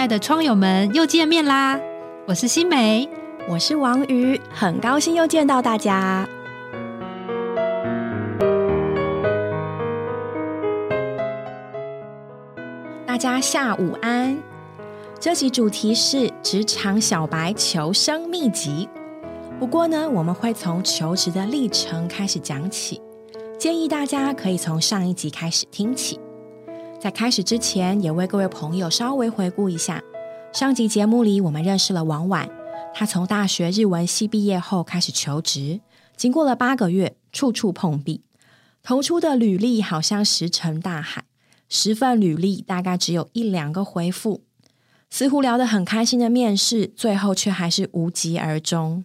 亲爱的窗友们，又见面啦！我是新梅，我是王瑜，很高兴又见到大家。大家下午安。这集主题是职场小白求生秘籍。不过呢，我们会从求职的历程开始讲起，建议大家可以从上一集开始听起。在开始之前，也为各位朋友稍微回顾一下上集节目里，我们认识了王婉。她从大学日文系毕业后开始求职，经过了八个月，处处碰壁，投出的履历好像石沉大海，十份履历大概只有一两个回复，似乎聊得很开心的面试，最后却还是无疾而终。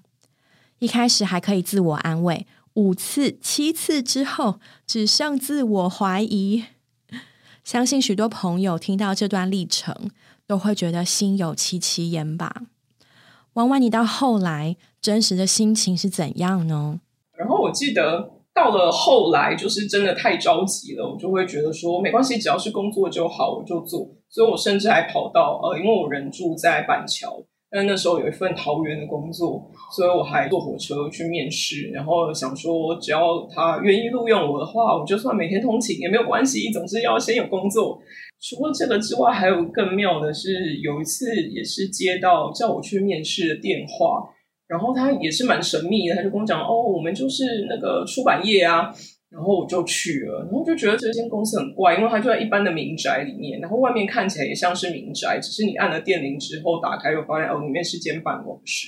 一开始还可以自我安慰，五次、七次之后，只剩自我怀疑。相信许多朋友听到这段历程，都会觉得心有戚戚焉吧。婉婉，你到后来真实的心情是怎样呢？然后我记得到了后来，就是真的太着急了，我就会觉得说没关系，只要是工作就好，我就做。所以我甚至还跑到呃，因为我人住在板桥。但那时候有一份桃园的工作，所以我还坐火车去面试，然后想说只要他愿意录用我的话，我就算每天通勤也没有关系，总之要先有工作。除了这个之外，还有更妙的是，有一次也是接到叫我去面试的电话，然后他也是蛮神秘的，他就跟我讲：“哦，我们就是那个出版业啊。”然后我就去了，然后就觉得这间公司很怪，因为它就在一般的民宅里面，然后外面看起来也像是民宅，只是你按了电铃之后打开，又发现哦，里面是间办公室。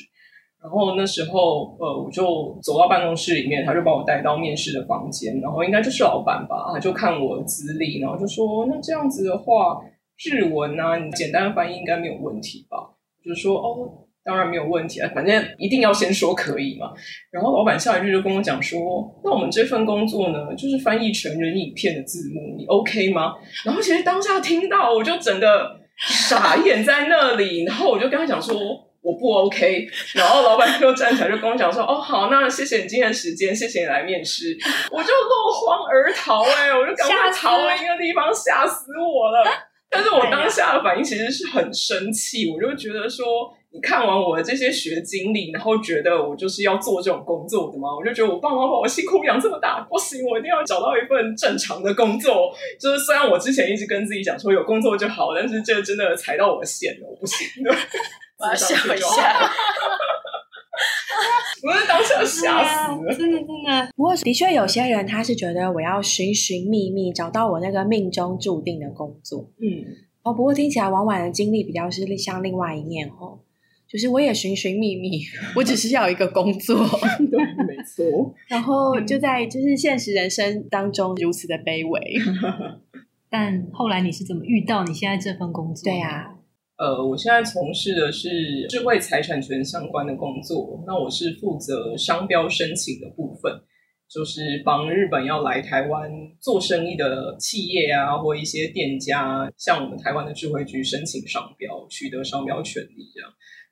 然后那时候，呃，我就走到办公室里面，他就把我带到面试的房间，然后应该就是老板吧，他就看我资历，然后就说：“那这样子的话，日文啊，你简单翻译应该没有问题吧？”就说：“哦。”当然没有问题啊，反正一定要先说可以嘛。然后老板下一句就跟我讲说：“那我们这份工作呢，就是翻译成人影片的字幕，你 OK 吗？”然后其实当下听到，我就整个傻眼在那里。然后我就跟他讲说：“我不 OK。”然后老板就站起来就跟我讲说：“哦，好，那谢谢你今天的时间，谢谢你来面试。”我就落荒而逃，哎，我就赶快逃了一个地方，吓死我了。但是我当下的反应其实是很生气，我就觉得说。你看完我的这些学经历，然后觉得我就是要做这种工作的吗？我就觉得我爸妈把我辛苦养这么大，不行，我一定要找到一份正常的工作。就是虽然我之前一直跟自己讲说有工作就好，但是这真的踩到我的线了，我不行。我要笑一下，我是当下吓死了，真的真的。不过的确有些人他是觉得我要寻寻觅觅找到我那个命中注定的工作。嗯，哦，不过听起来婉婉的经历比较是像另外一面哦。就是我也寻寻觅觅，我只是要一个工作，对，没错。然后就在就是现实人生当中如此的卑微，但后来你是怎么遇到你现在这份工作？对呀，呃，我现在从事的是智慧财产权相关的工作，那我是负责商标申请的部分，就是帮日本要来台湾做生意的企业啊，或一些店家，向我们台湾的智慧局申请商标，取得商标权利这样。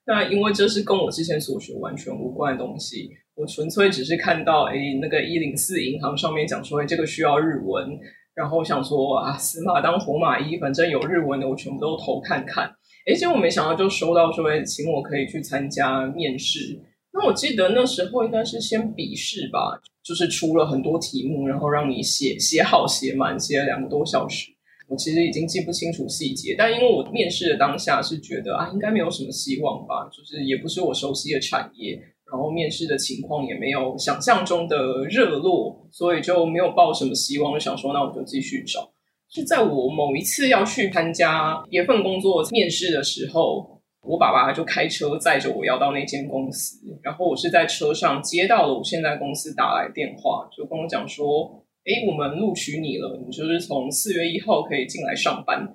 那因为这是跟我之前所学完全无关的东西，我纯粹只是看到哎，那个一零四银行上面讲说这个需要日文，然后想说啊，死马当活马医，反正有日文的我全部都投看看。哎，结果没想到就收到说请我可以去参加面试。那我记得那时候应该是先笔试吧，就是出了很多题目，然后让你写写好写满，写了两个多小时。我其实已经记不清楚细节，但因为我面试的当下是觉得啊，应该没有什么希望吧，就是也不是我熟悉的产业，然后面试的情况也没有想象中的热络，所以就没有抱什么希望，就想说那我就继续找。是在我某一次要去参加一份工作面试的时候，我爸爸就开车载着我要到那间公司，然后我是在车上接到了我现在公司打来电话，就跟我讲说。哎，我们录取你了，你就是从四月一号可以进来上班。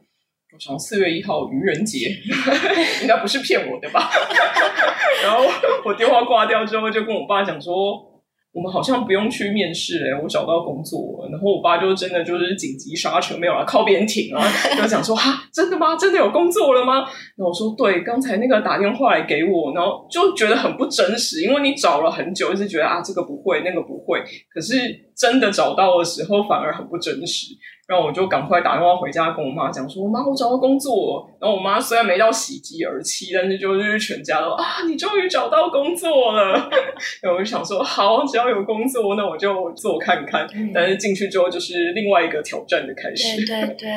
我从四月一号愚人节，应该不是骗我的吧？然后我电话挂掉之后，就跟我爸讲说：“我们好像不用去面试哎，我找到工作了。然后我爸就真的就是紧急刹车，没有了，靠边停啊，就讲说哈，真的吗？真的有工作了吗？然后我说对，刚才那个打电话来给我，然后就觉得很不真实，因为你找了很久，一直觉得啊这个不会，那个不会，可是真的找到的时候反而很不真实。然后我就赶快打电话回家跟我妈讲说：“妈，我找到工作。”然后我妈虽然没到喜极而泣，但是就是全家都啊，你终于找到工作了。然后我就想说，好，只要有工作，那我就做看看。但是进去之后，就是另外一个挑战的开始。对对对。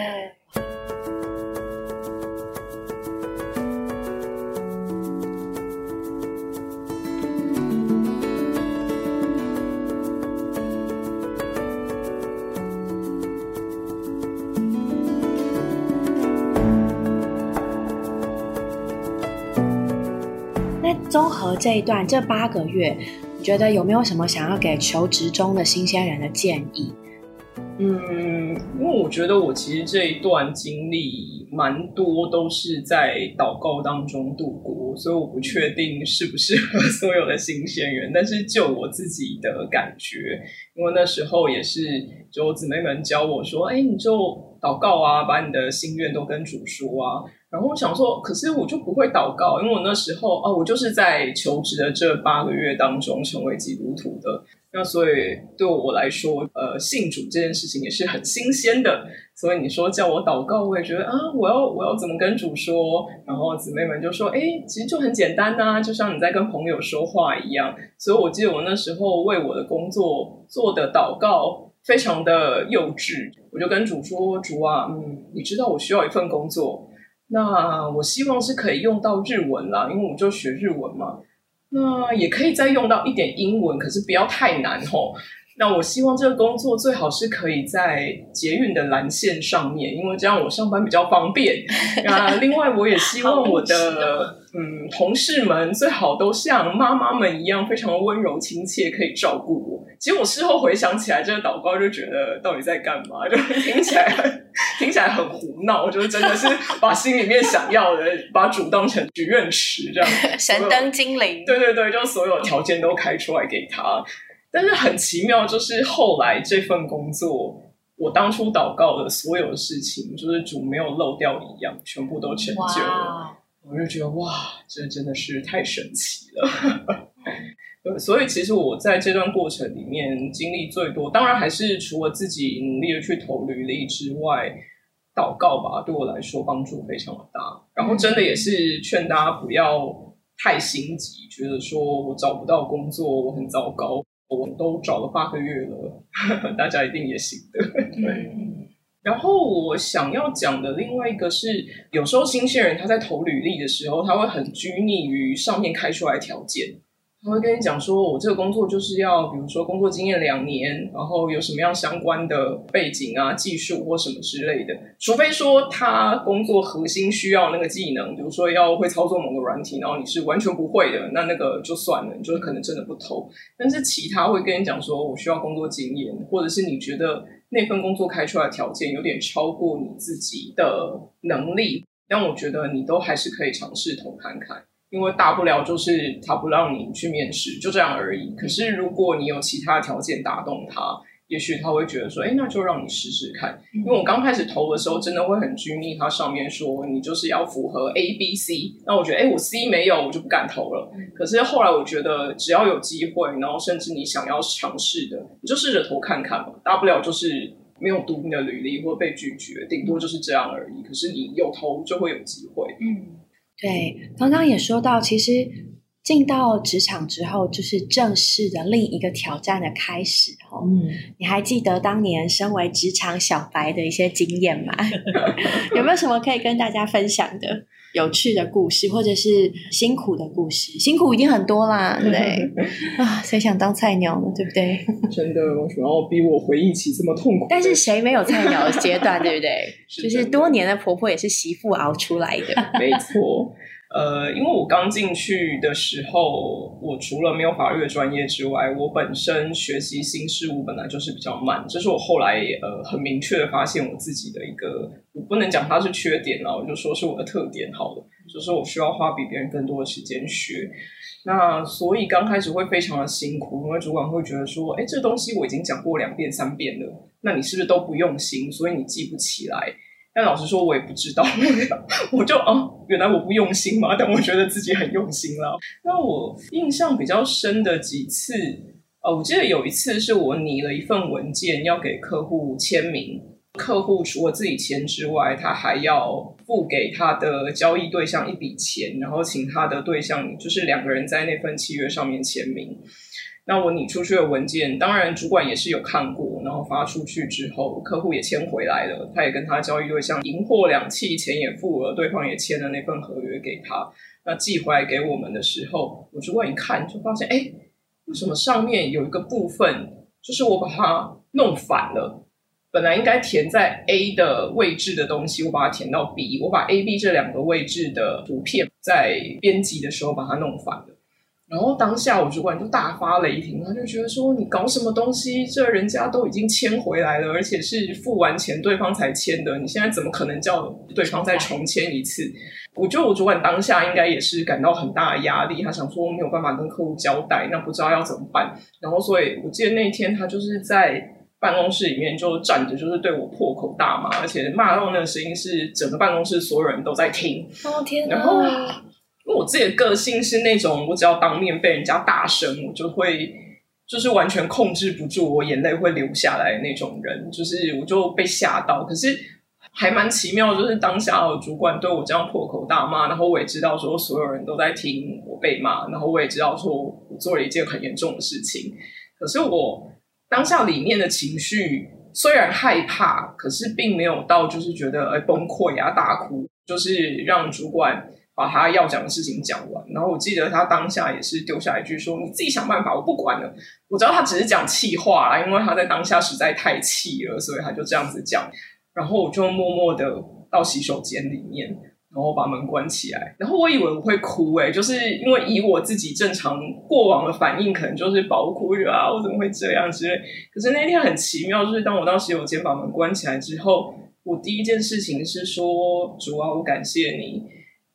综合这一段这八个月，你觉得有没有什么想要给求职中的新鲜人的建议？嗯，因为我觉得我其实这一段经历蛮多都是在祷告当中度过，所以我不确定适不适合所有的新鲜人。但是就我自己的感觉，因为那时候也是就姊妹们教我说：“哎，你就祷告啊，把你的心愿都跟主说啊。”然后我想说，可是我就不会祷告，因为我那时候啊，我就是在求职的这八个月当中成为基督徒的，那所以对我来说，呃，信主这件事情也是很新鲜的。所以你说叫我祷告，我也觉得啊，我要我要怎么跟主说？然后姊妹们就说，哎，其实就很简单呐，就像你在跟朋友说话一样。所以我记得我那时候为我的工作做的祷告非常的幼稚，我就跟主说，主啊，嗯，你知道我需要一份工作。那我希望是可以用到日文啦，因为我就学日文嘛。那也可以再用到一点英文，可是不要太难哦。那我希望这个工作最好是可以在捷运的蓝线上面，因为这样我上班比较方便。那另外，我也希望我的。嗯，同事们最好都像妈妈们一样，非常的温柔亲切，可以照顾我。其实我事后回想起来，这个祷告就觉得到底在干嘛？就听起来 听起来很胡闹，就是真的是把心里面想要的，把主当成许愿池这样。神灯精灵，对对对，就所有条件都开出来给他。但是很奇妙，就是后来这份工作，我当初祷告的所有事情，就是主没有漏掉一样，全部都成就了。我就觉得哇，这真的是太神奇了。所以其实我在这段过程里面经历最多，当然还是除了自己努力的去投履历之外，祷告吧，对我来说帮助非常的大。然后真的也是劝大家不要太心急，觉得说我找不到工作，我很糟糕，我都找了八个月了，大家一定也行的。对。然后我想要讲的另外一个是，有时候新鲜人他在投履历的时候，他会很拘泥于上面开出来条件，他会跟你讲说，我这个工作就是要，比如说工作经验两年，然后有什么样相关的背景啊、技术或什么之类的。除非说他工作核心需要那个技能，比如说要会操作某个软体，然后你是完全不会的，那那个就算了，你就可能真的不投。但是其他会跟你讲说，我需要工作经验，或者是你觉得。那份工作开出来条件有点超过你自己的能力，但我觉得你都还是可以尝试投看看，因为大不了就是他不让你去面试，就这样而已。可是如果你有其他条件打动他。也许他会觉得说，哎，那就让你试试看。因为我刚开始投的时候，真的会很拘泥，它上面说你就是要符合 A、B、C。那我觉得，哎，我 C 没有，我就不敢投了。可是后来我觉得，只要有机会，然后甚至你想要尝试的，你就试着投看看嘛。大不了就是没有读你的履历或被拒绝，顶多就是这样而已。可是你有投就会有机会。嗯，对，刚刚也说到，其实。进到职场之后，就是正式的另一个挑战的开始。哦，嗯，你还记得当年身为职场小白的一些经验吗？有没有什么可以跟大家分享的有趣的故事，或者是辛苦的故事？辛苦已经很多啦，对 啊，谁想当菜鸟呢？对不对？真的，为什么要逼我回忆起这么痛苦？但是谁没有菜鸟的阶段，对不对？就是多年的婆婆也是媳妇熬出来的，没错。呃，因为我刚进去的时候，我除了没有法律的专业之外，我本身学习新事物本来就是比较慢，这是我后来呃很明确的发现我自己的一个，我不能讲它是缺点了，我就说是我的特点好了。就是我需要花比别人更多的时间学。那所以刚开始会非常的辛苦，因为主管会觉得说，哎，这东西我已经讲过两遍三遍了，那你是不是都不用心，所以你记不起来？但老实说，我也不知道，我就哦，原来我不用心嘛，但我觉得自己很用心了。那我印象比较深的几次，呃，我记得有一次是我拟了一份文件要给客户签名。客户除了自己签之外，他还要付给他的交易对象一笔钱，然后请他的对象就是两个人在那份契约上面签名。那我拟出去的文件，当然主管也是有看过，然后发出去之后，客户也签回来了，他也跟他交易对象银货两讫，钱也付了，对方也签了那份合约给他。那寄回来给我们的时候，我主管一看就发现，哎，为什么上面有一个部分，就是我把它弄反了。本来应该填在 A 的位置的东西，我把它填到 B。我把 A、B 这两个位置的图片在编辑的时候把它弄反了。然后当下我主管就大发雷霆，他就觉得说：“你搞什么东西？这人家都已经签回来了，而且是付完钱对方才签的，你现在怎么可能叫对方再重签一次？”我觉得我主管当下应该也是感到很大的压力，他想说没有办法跟客户交代，那不知道要怎么办。然后所以我记得那一天他就是在。办公室里面就站着，就是对我破口大骂，而且骂到那个声音是整个办公室所有人都在听。哦天然后，因为我自己的个性是那种，我只要当面被人家大声，我就会就是完全控制不住，我眼泪会流下来那种人，就是我就被吓到。可是还蛮奇妙，就是当下的主管对我这样破口大骂，然后我也知道说所有人都在听我被骂，然后我也知道说我做了一件很严重的事情，可是我。当下里面的情绪虽然害怕，可是并没有到就是觉得哎崩溃啊大哭，就是让主管把他要讲的事情讲完。然后我记得他当下也是丢下一句说：“你自己想办法，我不管了。”我知道他只是讲气话啦，因为他在当下实在太气了，所以他就这样子讲。然后我就默默的到洗手间里面。然后把门关起来，然后我以为我会哭诶，就是因为以我自己正常过往的反应，可能就是爆哭，啊我怎么会这样之类。可是那天很奇妙，就是当我到洗手间把门关起来之后，我第一件事情是说主啊，我感谢你。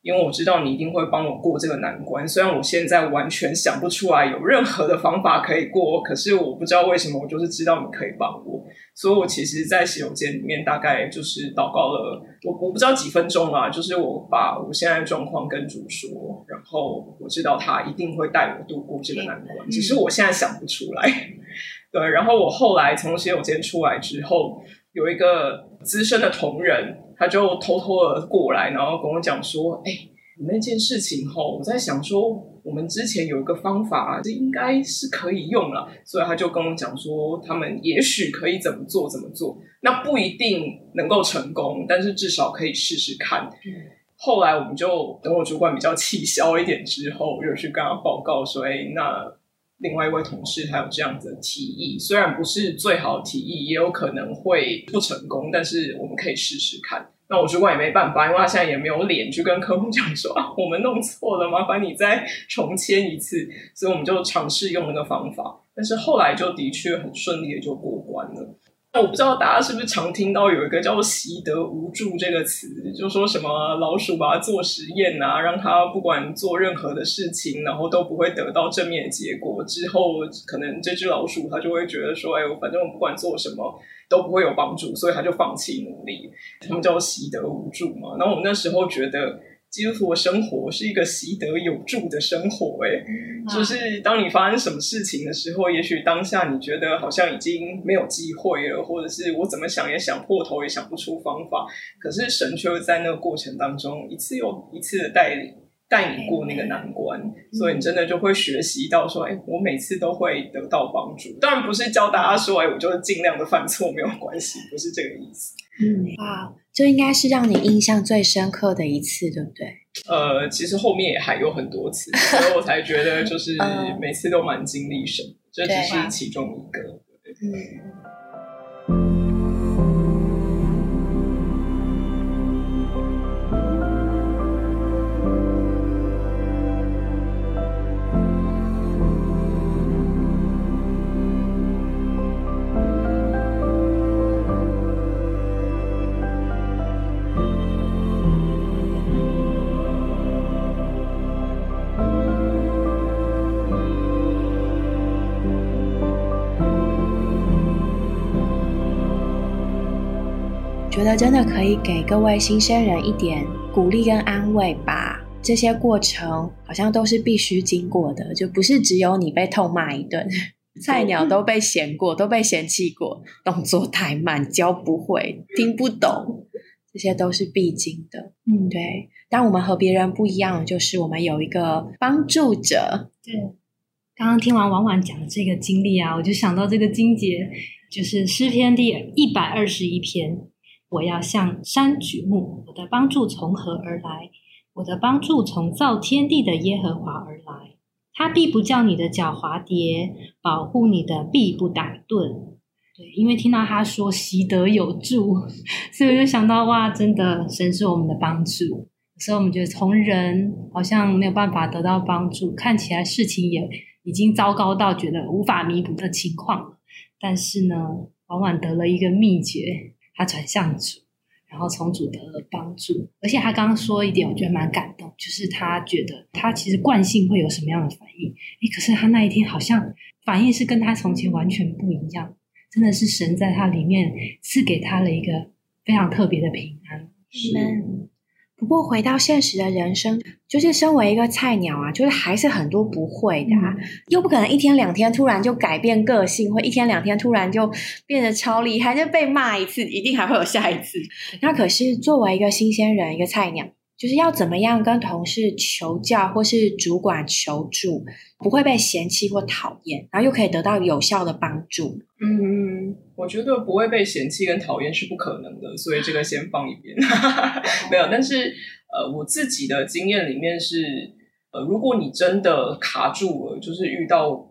因为我知道你一定会帮我过这个难关，虽然我现在完全想不出来有任何的方法可以过，可是我不知道为什么，我就是知道你可以帮我，所以我其实，在洗手间里面大概就是祷告了，我我不知道几分钟啊，就是我把我现在的状况跟主说，然后我知道他一定会带我度过这个难关，只是我现在想不出来。对，然后我后来从洗手间出来之后，有一个资深的同仁。他就偷偷的过来，然后跟我讲说：“哎，那件事情吼，我在想说，我们之前有一个方法，这应该是可以用了。所以他就跟我讲说，他们也许可以怎么做怎么做，那不一定能够成功，但是至少可以试试看。后来我们就等我主管比较气消一点之后，又去跟他报告说：哎，那。”另外一位同事还有这样子的提议，虽然不是最好的提议，也有可能会不成功，但是我们可以试试看。那我主管也没办法，因为他现在也没有脸去跟客户讲说啊，我们弄错了，麻烦你再重签一次。所以我们就尝试用那个方法，但是后来就的确很顺利的就过关了。我不知道大家是不是常听到有一个叫做“习得无助”这个词，就说什么老鼠把它做实验啊，让它不管做任何的事情，然后都不会得到正面的结果。之后可能这只老鼠它就会觉得说：“哎，我反正我不管做什么都不会有帮助，所以它就放弃努力。”他们叫“习得无助”嘛。然后我们那时候觉得。基督徒的生活是一个习得有助的生活，哎，就是当你发生什么事情的时候，也许当下你觉得好像已经没有机会了，或者是我怎么想也想破头也想不出方法，可是神却会在那个过程当中一次又一次的带领。带你过那个难关，所以你真的就会学习到说，哎，我每次都会得到帮助。当然不是教大家说，哎，我就是尽量的犯错没有关系，不是这个意思。嗯，哇，这应该是让你印象最深刻的一次，对不对？呃，其实后面也还有很多次，所以我才觉得就是每次都蛮经历神，这只是其中一个。嗯。得真的可以给各位新生人一点鼓励跟安慰吧。这些过程好像都是必须经过的，就不是只有你被痛骂一顿，菜鸟都被嫌过，都被嫌弃过，动作太慢，教不会，听不懂，这些都是必经的。嗯，对，但我们和别人不一样，就是我们有一个帮助者。对。刚刚听完婉婉讲的这个经历啊，我就想到这个经节，就是诗篇第一百二十一篇。我要向山举目，我的帮助从何而来？我的帮助从造天地的耶和华而来。他必不叫你的脚滑跌，保护你的臂不打盹。对，因为听到他说习得有助，所以我就想到哇，真的神是我们的帮助。所以我们觉得从人好像没有办法得到帮助，看起来事情也已经糟糕到觉得无法弥补的情况。但是呢，往往得了一个秘诀。他转向主，然后从主得了帮助，而且他刚刚说一点，我觉得蛮感动，就是他觉得他其实惯性会有什么样的反应，诶，可是他那一天好像反应是跟他从前完全不一样，真的是神在他里面赐给他了一个非常特别的平安。是。不过回到现实的人生，就是身为一个菜鸟啊，就是还是很多不会的，啊，又不可能一天两天突然就改变个性，或一天两天突然就变得超厉害，就被骂一次，一定还会有下一次。那可是作为一个新鲜人，一个菜鸟。就是要怎么样跟同事求教，或是主管求助，不会被嫌弃或讨厌，然后又可以得到有效的帮助。嗯，我觉得不会被嫌弃跟讨厌是不可能的，所以这个先放一边。没有，但是呃，我自己的经验里面是，呃，如果你真的卡住了，就是遇到。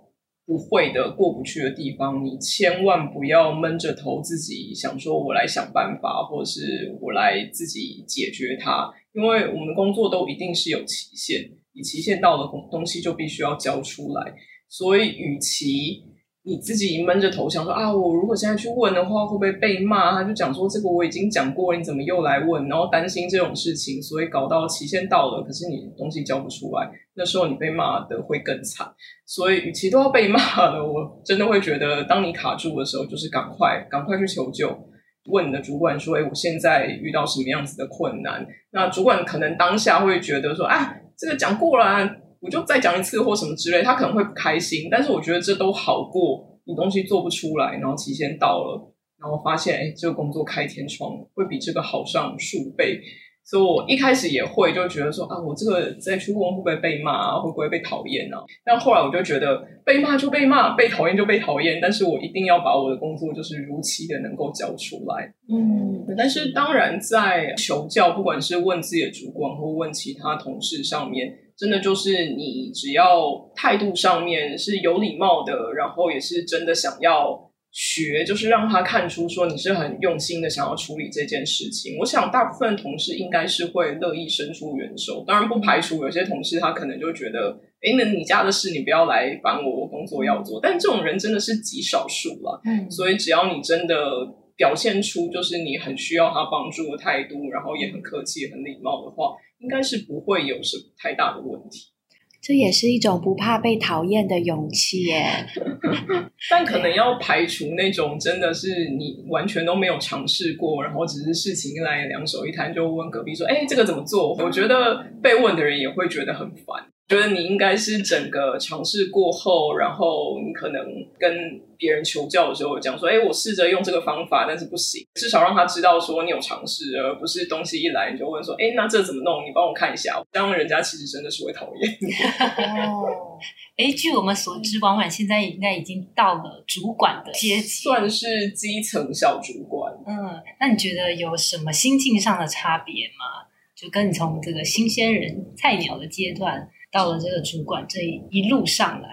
不会的，过不去的地方，你千万不要闷着头自己想说，我来想办法，或者是我来自己解决它。因为我们工作都一定是有期限，你期限到了，东西就必须要交出来。所以，与其你自己闷着头想说啊，我如果现在去问的话，会不会被骂？他就讲说这个我已经讲过，你怎么又来问？然后担心这种事情，所以搞到期限到了，可是你东西交不出来，那时候你被骂的会更惨。所以，与其都要被骂了，我真的会觉得，当你卡住的时候，就是赶快赶快去求救，问你的主管说：“哎，我现在遇到什么样子的困难？”那主管可能当下会觉得说：“啊，这个讲过了。”我就再讲一次或什么之类，他可能会不开心，但是我觉得这都好过你东西做不出来，然后期限到了，然后发现哎，这个工作开天窗会比这个好上数倍。所以我一开始也会就觉得说啊，我这个再去问会不会被骂，会不会被讨厌呢？但后来我就觉得被骂就被骂，被讨厌就被讨厌，但是我一定要把我的工作就是如期的能够交出来。嗯，但是当然在求教，不管是问自己的主管或问其他同事上面。真的就是你只要态度上面是有礼貌的，然后也是真的想要学，就是让他看出说你是很用心的想要处理这件事情。我想大部分同事应该是会乐意伸出援手，当然不排除有些同事他可能就觉得，哎，那你家的事你不要来烦我，我工作要做。但这种人真的是极少数了，嗯，所以只要你真的表现出就是你很需要他帮助的态度，然后也很客气、很礼貌的话。应该是不会有什么太大的问题，这也是一种不怕被讨厌的勇气耶。但可能要排除那种真的是你完全都没有尝试过，然后只是事情来两手一摊就问隔壁说：“哎，这个怎么做？”我觉得被问的人也会觉得很烦。觉得你应该是整个尝试过后，然后你可能跟别人求教的时候讲说：“哎，我试着用这个方法，但是不行。”至少让他知道说你有尝试，而不是东西一来你就问说：“哎，那这怎么弄？你帮我看一下。”这样人家其实真的是会讨厌。哦，哎，据我们所知，婉婉现在应该已经到了主管的阶级，算是基层小主管。嗯，那你觉得有什么心境上的差别吗？就跟你从这个新鲜人、菜鸟的阶段。到了这个主管这一路上来，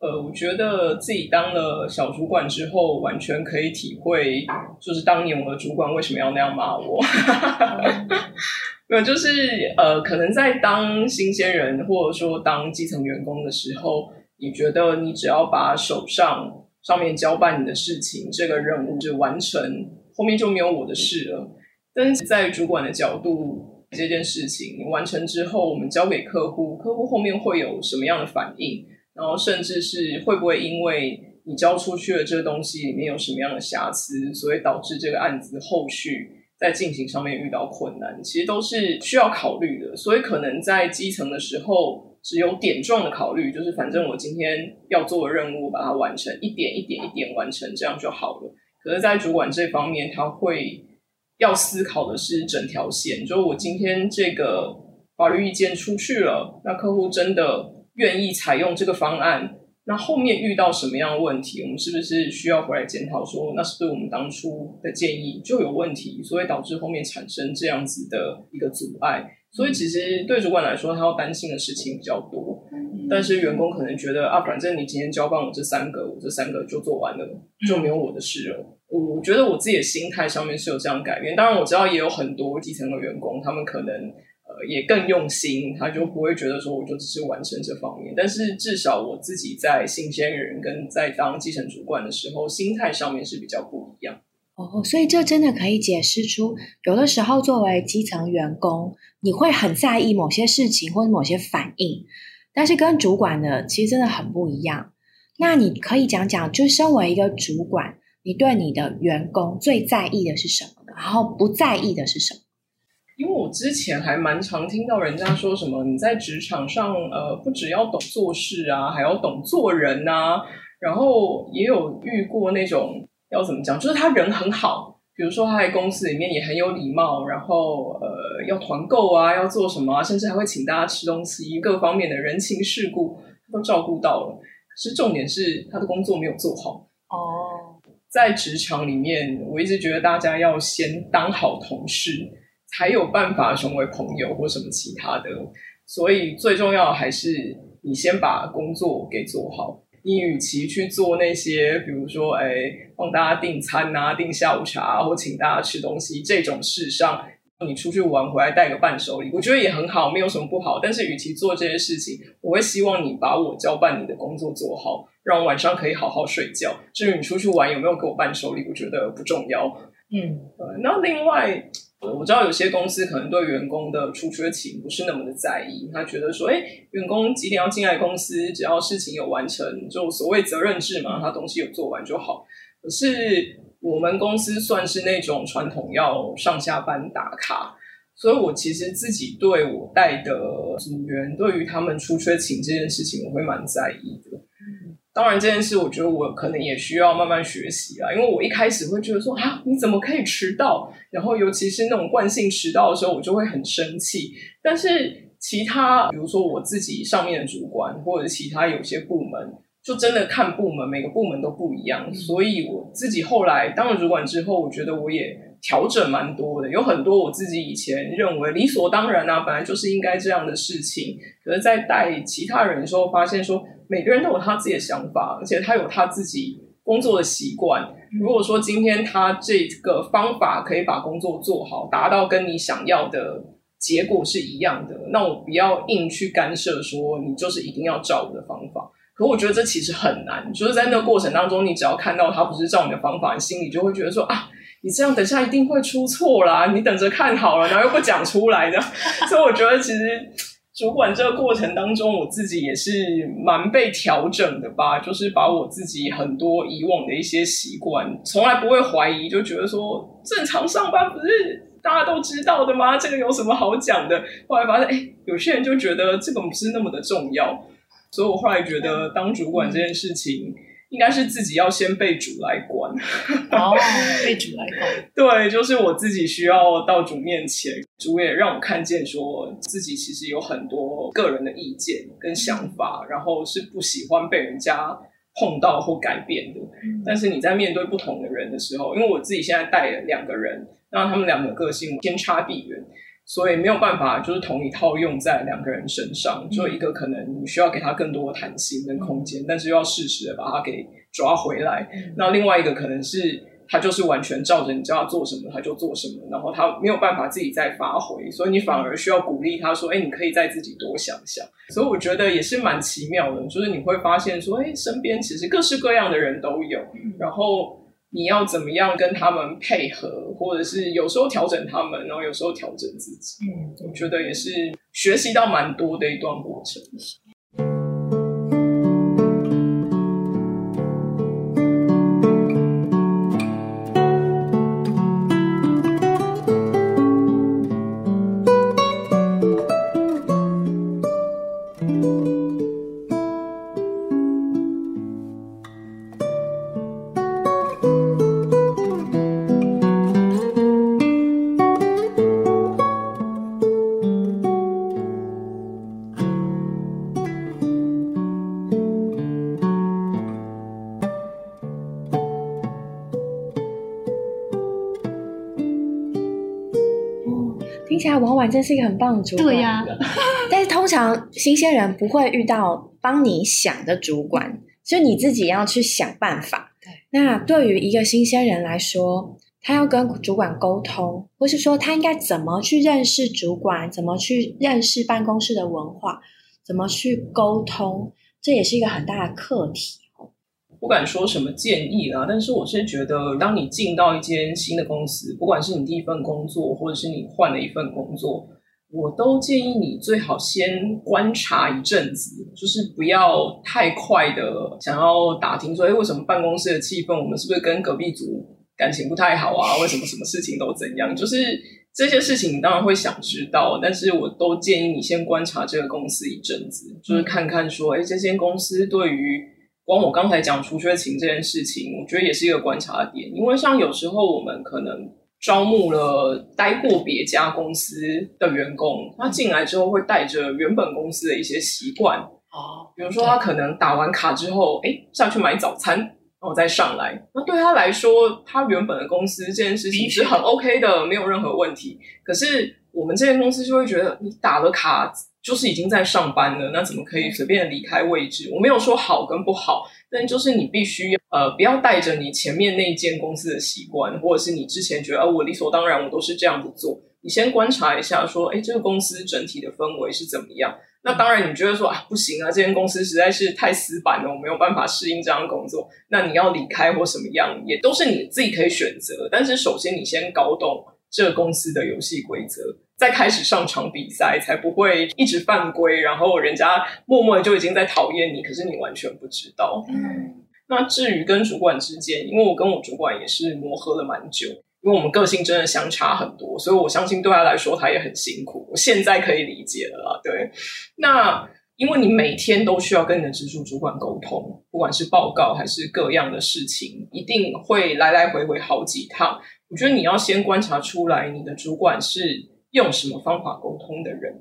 呃，我觉得自己当了小主管之后，完全可以体会，就是当年我的主管为什么要那样骂我。没有，就是呃，可能在当新鲜人或者说当基层员工的时候，你觉得你只要把手上上面交办你的事情，这个任务就完成，后面就没有我的事了。但是在主管的角度。这件事情完成之后，我们交给客户，客户后面会有什么样的反应？然后甚至是会不会因为你交出去的这个东西里面有什么样的瑕疵，所以导致这个案子后续在进行上面遇到困难，其实都是需要考虑的。所以可能在基层的时候，只有点状的考虑，就是反正我今天要做的任务，把它完成，一点一点一点完成，这样就好了。可是，在主管这方面，他会要思考的是整条线，就是我今天这个法律意见出去了，那客户真的愿意采用这个方案。那后面遇到什么样的问题，我们是不是需要回来检讨？说那是对我们当初的建议就有问题，所以导致后面产生这样子的一个阻碍。所以其实对主管来说，他要担心的事情比较多。但是员工可能觉得啊，反正你今天交办我这三个，我这三个就做完了，就没有我的事了。我觉得我自己的心态上面是有这样改变。当然我知道也有很多基层的员工，他们可能。呃，也更用心，他就不会觉得说我就只是完成这方面。但是至少我自己在新鲜人跟在当基层主管的时候，心态上面是比较不一样。哦，所以这真的可以解释出，有的时候作为基层员工，你会很在意某些事情或者某些反应，但是跟主管的其实真的很不一样。那你可以讲讲，就身为一个主管，你对你的员工最在意的是什么？然后不在意的是什么？因为我之前还蛮常听到人家说什么，你在职场上，呃，不只要懂做事啊，还要懂做人呐。然后也有遇过那种要怎么讲，就是他人很好，比如说他在公司里面也很有礼貌，然后呃，要团购啊，要做什么，甚至还会请大家吃东西，各方面的人情世故都照顾到了。可是重点是他的工作没有做好。哦，在职场里面，我一直觉得大家要先当好同事。才有办法成为朋友或什么其他的，所以最重要的还是你先把工作给做好。你与其去做那些，比如说，哎，帮大家订餐啊、订下午茶或请大家吃东西这种事上，你出去玩回来带个伴手礼，我觉得也很好，没有什么不好。但是，与其做这些事情，我会希望你把我交办你的工作做好，让我晚上可以好好睡觉。至于你出去玩有没有给我伴手礼，我觉得不重要。嗯，那另外。我知道有些公司可能对员工的出缺勤不是那么的在意，他觉得说，哎，员工几点要进来公司，只要事情有完成，就所谓责任制嘛，他东西有做完就好。可是我们公司算是那种传统要上下班打卡，所以我其实自己对我带的组员，对于他们出缺勤这件事情，我会蛮在意的。当然，这件事我觉得我可能也需要慢慢学习啊，因为我一开始会觉得说啊，你怎么可以迟到？然后尤其是那种惯性迟到的时候，我就会很生气。但是其他，比如说我自己上面的主管，或者其他有些部门，就真的看部门，每个部门都不一样。所以我自己后来当了主管之后，我觉得我也调整蛮多的，有很多我自己以前认为理所当然啊，本来就是应该这样的事情，可是，在带其他人的时候，发现说。每个人都有他自己的想法，而且他有他自己工作的习惯。如果说今天他这个方法可以把工作做好，达到跟你想要的结果是一样的，那我不要硬去干涉，说你就是一定要照我的方法。可我觉得这其实很难，就是在那个过程当中，你只要看到他不是照你的方法，你心里就会觉得说啊，你这样等下一定会出错啦，你等着看好了，然后又不讲出来的。所以我觉得其实。主管这个过程当中，我自己也是蛮被调整的吧，就是把我自己很多以往的一些习惯，从来不会怀疑，就觉得说正常上班不是大家都知道的吗？这个有什么好讲的？后来发现，哎，有些人就觉得这个不是那么的重要，所以我后来觉得当主管这件事情。应该是自己要先被主来管，哦，被主来管。对，就是我自己需要到主面前，主也让我看见，说自己其实有很多个人的意见跟想法，然后是不喜欢被人家碰到或改变的。但是你在面对不同的人的时候，因为我自己现在带了两个人，那他们两个个性天差地远。所以没有办法，就是同一套用在两个人身上。就一个可能你需要给他更多的弹性跟空间，但是又要适时的把他给抓回来。那另外一个可能是他就是完全照着你叫他做什么他就做什么，然后他没有办法自己再发挥，所以你反而需要鼓励他说：“哎，你可以再自己多想想。”所以我觉得也是蛮奇妙的，就是你会发现说：“哎，身边其实各式各样的人都有。”然后。你要怎么样跟他们配合，或者是有时候调整他们，然后有时候调整自己。嗯，我觉得也是学习到蛮多的一段过程。听起来婉婉真是一个很棒的主管。对呀、但是通常新鲜人不会遇到帮你想的主管，所以你自己要去想办法。对，那对于一个新鲜人来说，他要跟主管沟通，或是说他应该怎么去认识主管，怎么去认识办公室的文化，怎么去沟通，这也是一个很大的课题。不敢说什么建议啦，但是我是觉得，当你进到一间新的公司，不管是你第一份工作，或者是你换了一份工作，我都建议你最好先观察一阵子，就是不要太快的想要打听说，哎，为什么办公室的气氛，我们是不是跟隔壁组感情不太好啊？为什么什么事情都怎样？就是这些事情，你当然会想知道，但是我都建议你先观察这个公司一阵子，就是看看说，哎，这间公司对于光我刚才讲除缺勤这件事情，我觉得也是一个观察点，因为像有时候我们可能招募了待过别家公司的员工，他进来之后会带着原本公司的一些习惯，哦，比如说他可能打完卡之后，哎，下去买早餐，然后再上来。那对他来说，他原本的公司这件事情是很 OK 的，没有任何问题。可是我们这间公司就会觉得，你打了卡就是已经在上班了，那怎么可以随便离开位置？我没有说好跟不好，但就是你必须呃不要带着你前面那间公司的习惯，或者是你之前觉得、呃、我理所当然我都是这样子做。你先观察一下，说，哎，这个公司整体的氛围是怎么样？那当然，你觉得说啊，不行啊，这间公司实在是太死板了，我没有办法适应这样的工作。那你要离开或什么样，也都是你自己可以选择。但是首先，你先搞懂这个公司的游戏规则，再开始上场比赛，才不会一直犯规，然后人家默默的就已经在讨厌你，可是你完全不知道。嗯，那至于跟主管之间，因为我跟我主管也是磨合了蛮久。因为我们个性真的相差很多，所以我相信对他来说他也很辛苦。我现在可以理解了啦。对，那因为你每天都需要跟你的直属主管沟通，不管是报告还是各样的事情，一定会来来回回好几趟。我觉得你要先观察出来，你的主管是用什么方法沟通的人。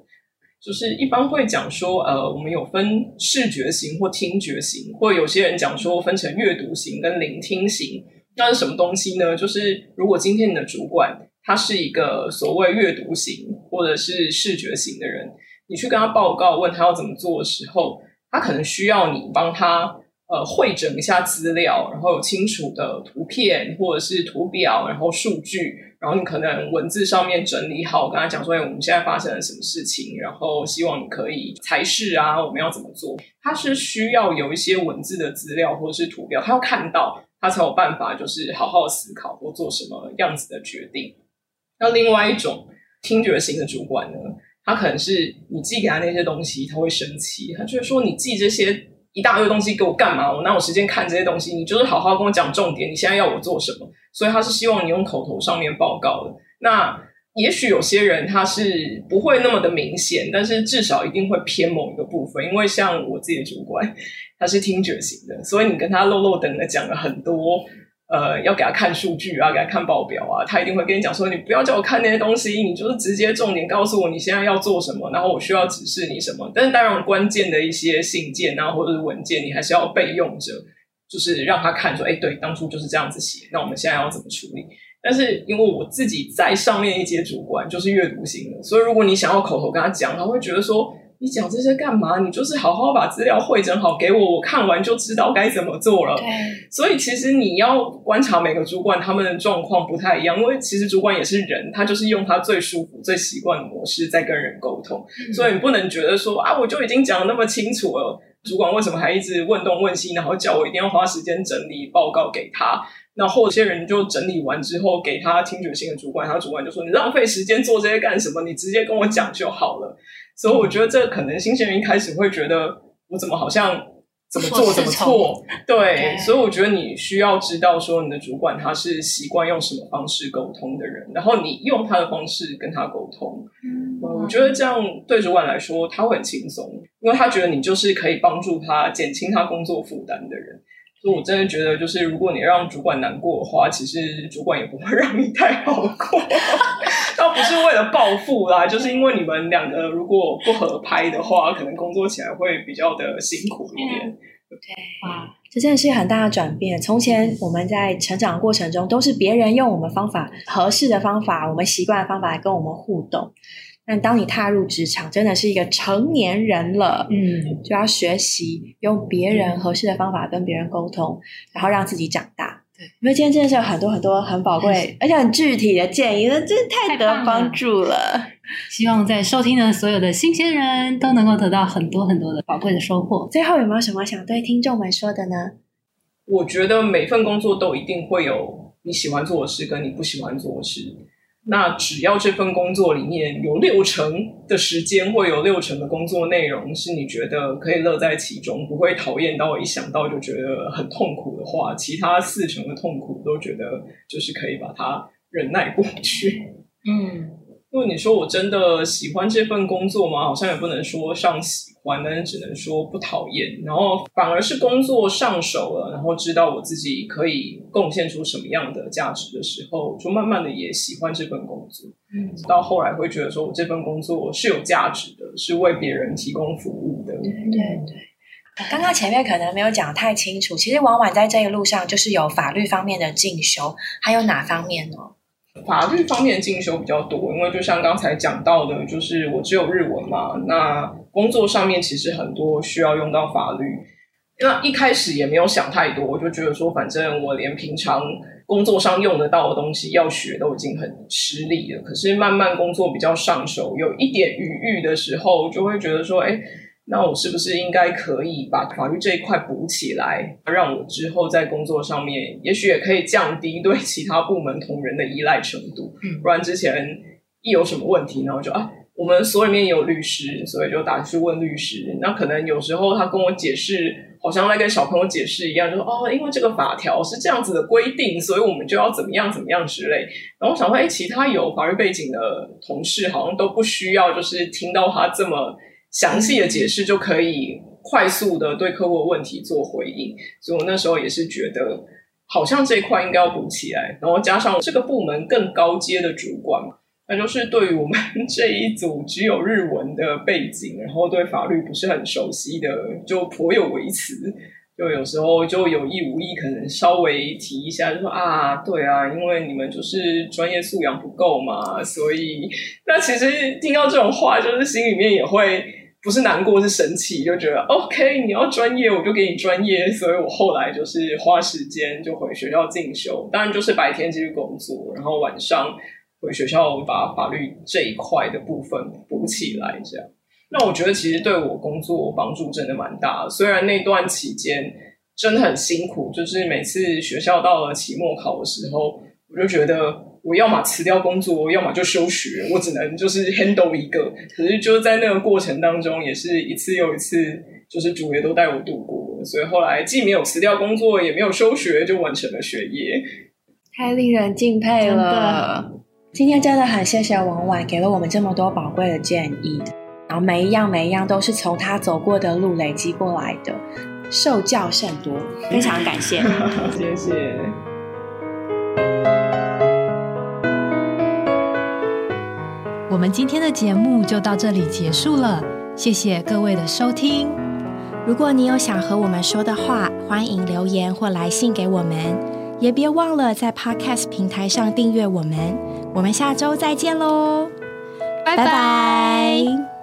就是一般会讲说，呃，我们有分视觉型或听觉型，或有些人讲说分成阅读型跟聆听型。那是什么东西呢？就是如果今天你的主管他是一个所谓阅读型或者是视觉型的人，你去跟他报告问他要怎么做的时候，他可能需要你帮他呃会整一下资料，然后有清楚的图片或者是图表，然后数据，然后你可能文字上面整理好，跟他讲说，哎，我们现在发生了什么事情，然后希望你可以才是啊，我们要怎么做？他是需要有一些文字的资料或者是图表，他要看到。他才有办法，就是好好思考或做什么样子的决定。那另外一种听觉型的主管呢，他可能是你寄给他那些东西，他会生气，他觉得说你寄这些一大堆东西给我干嘛？我哪有时间看这些东西？你就是好好跟我讲重点，你现在要我做什么？所以他是希望你用口头上面报告的。那也许有些人他是不会那么的明显，但是至少一定会偏某一个部分，因为像我自己的主管。他是听觉型的，所以你跟他漏漏等的讲了很多，呃，要给他看数据啊，给他看报表啊，他一定会跟你讲说，你不要叫我看那些东西，你就是直接重点告诉我你现在要做什么，然后我需要指示你什么。但是当然，关键的一些信件啊，或者是文件，你还是要备用着，就是让他看说，哎，对，当初就是这样子写，那我们现在要怎么处理？但是因为我自己在上面一阶主管就是阅读型的，所以如果你想要口头跟他讲，他会觉得说。你讲这些干嘛？你就是好好把资料汇整好给我，我看完就知道该怎么做了。所以其实你要观察每个主管他们的状况不太一样，因为其实主管也是人，他就是用他最舒服、最习惯的模式在跟人沟通。所以你不能觉得说啊，我就已经讲的那么清楚了，主管为什么还一直问东问西，然后叫我一定要花时间整理报告给他？那后些人就整理完之后给他听觉性的主管，他主管就说：“你浪费时间做这些干什么？你直接跟我讲就好了。”所以我觉得这可能新鲜人一开始会觉得我怎么好像怎么做怎么错，对，所以我觉得你需要知道说你的主管他是习惯用什么方式沟通的人，然后你用他的方式跟他沟通。嗯，我觉得这样对主管来说他会很轻松，因为他觉得你就是可以帮助他减轻他工作负担的人。所以我真的觉得，就是如果你让主管难过的话，其实主管也不会让你太好过。倒不是为了报复啦，就是因为你们两个如果不合拍的话，可能工作起来会比较的辛苦一点。对，哇，这真的是很大的转变。从前我们在成长过程中，都是别人用我们方法合适的方法，我们习惯的方法来跟我们互动。但当你踏入职场，真的是一个成年人了，嗯，就要学习用别人合适的方法跟别人沟通，然后让自己长大。对，因为今天真的是有很多很多很宝贵而且很具体的建议，那真的太得帮助了。希望在收听的所有的新鲜人都能够得到很多很多的宝贵的收获。最后有没有什么想对听众们说的呢？我觉得每份工作都一定会有你喜欢做的事跟你不喜欢做的事。那只要这份工作里面有六成的时间，会有六成的工作内容是你觉得可以乐在其中，不会讨厌到一想到就觉得很痛苦的话，其他四成的痛苦都觉得就是可以把它忍耐过去。嗯。因为你说我真的喜欢这份工作吗？好像也不能说上喜欢，但是只能说不讨厌。然后反而是工作上手了，然后知道我自己可以贡献出什么样的价值的时候，就慢慢的也喜欢这份工作。嗯，到后来会觉得说我这份工作是有价值的，是为别人提供服务的。对对对。刚刚前面可能没有讲太清楚，其实婉婉在这一路上就是有法律方面的进修，还有哪方面呢？法律方面进修比较多，因为就像刚才讲到的，就是我只有日文嘛。那工作上面其实很多需要用到法律。那一开始也没有想太多，我就觉得说，反正我连平常工作上用得到的东西要学都已经很吃力了。可是慢慢工作比较上手，有一点余裕的时候，就会觉得说，哎。那我是不是应该可以把法律这一块补起来，让我之后在工作上面，也许也可以降低对其他部门同仁的依赖程度。不然之前一有什么问题，然后就啊，我们所里面也有律师，所以就打去问律师。那可能有时候他跟我解释，好像在跟小朋友解释一样，就说哦，因为这个法条是这样子的规定，所以我们就要怎么样怎么样之类。然后我想说，哎，其他有法律背景的同事好像都不需要，就是听到他这么。详细的解释就可以快速的对客户的问题做回应，所以我那时候也是觉得，好像这一块应该要补起来。然后加上这个部门更高阶的主管，那就是对于我们 这一组只有日文的背景，然后对法律不是很熟悉的，就颇有微词。就有时候就有意无意，可能稍微提一下，就说啊，对啊，因为你们就是专业素养不够嘛，所以那其实听到这种话，就是心里面也会不是难过，是生气，就觉得 OK，你要专业，我就给你专业。所以我后来就是花时间就回学校进修，当然就是白天继续工作，然后晚上回学校把法律这一块的部分补起来，这样。那我觉得其实对我工作帮助真的蛮大，虽然那段期间真的很辛苦，就是每次学校到了期末考的时候，我就觉得我要么辞掉工作，要么就休学，我只能就是 handle 一个。可是就是在那个过程当中，也是一次又一次，就是主业都带我度过，所以后来既没有辞掉工作，也没有休学，就完成了学业，太令人敬佩了。今天真的很谢谢王婉给了我们这么多宝贵的建议。然后每一样每一样都是从他走过的路累积过来的，受教甚多，非常感谢，谢谢。我们今天的节目就到这里结束了，谢谢各位的收听。如果你有想和我们说的话，欢迎留言或来信给我们，也别忘了在 Podcast 平台上订阅我们。我们下周再见喽，拜拜。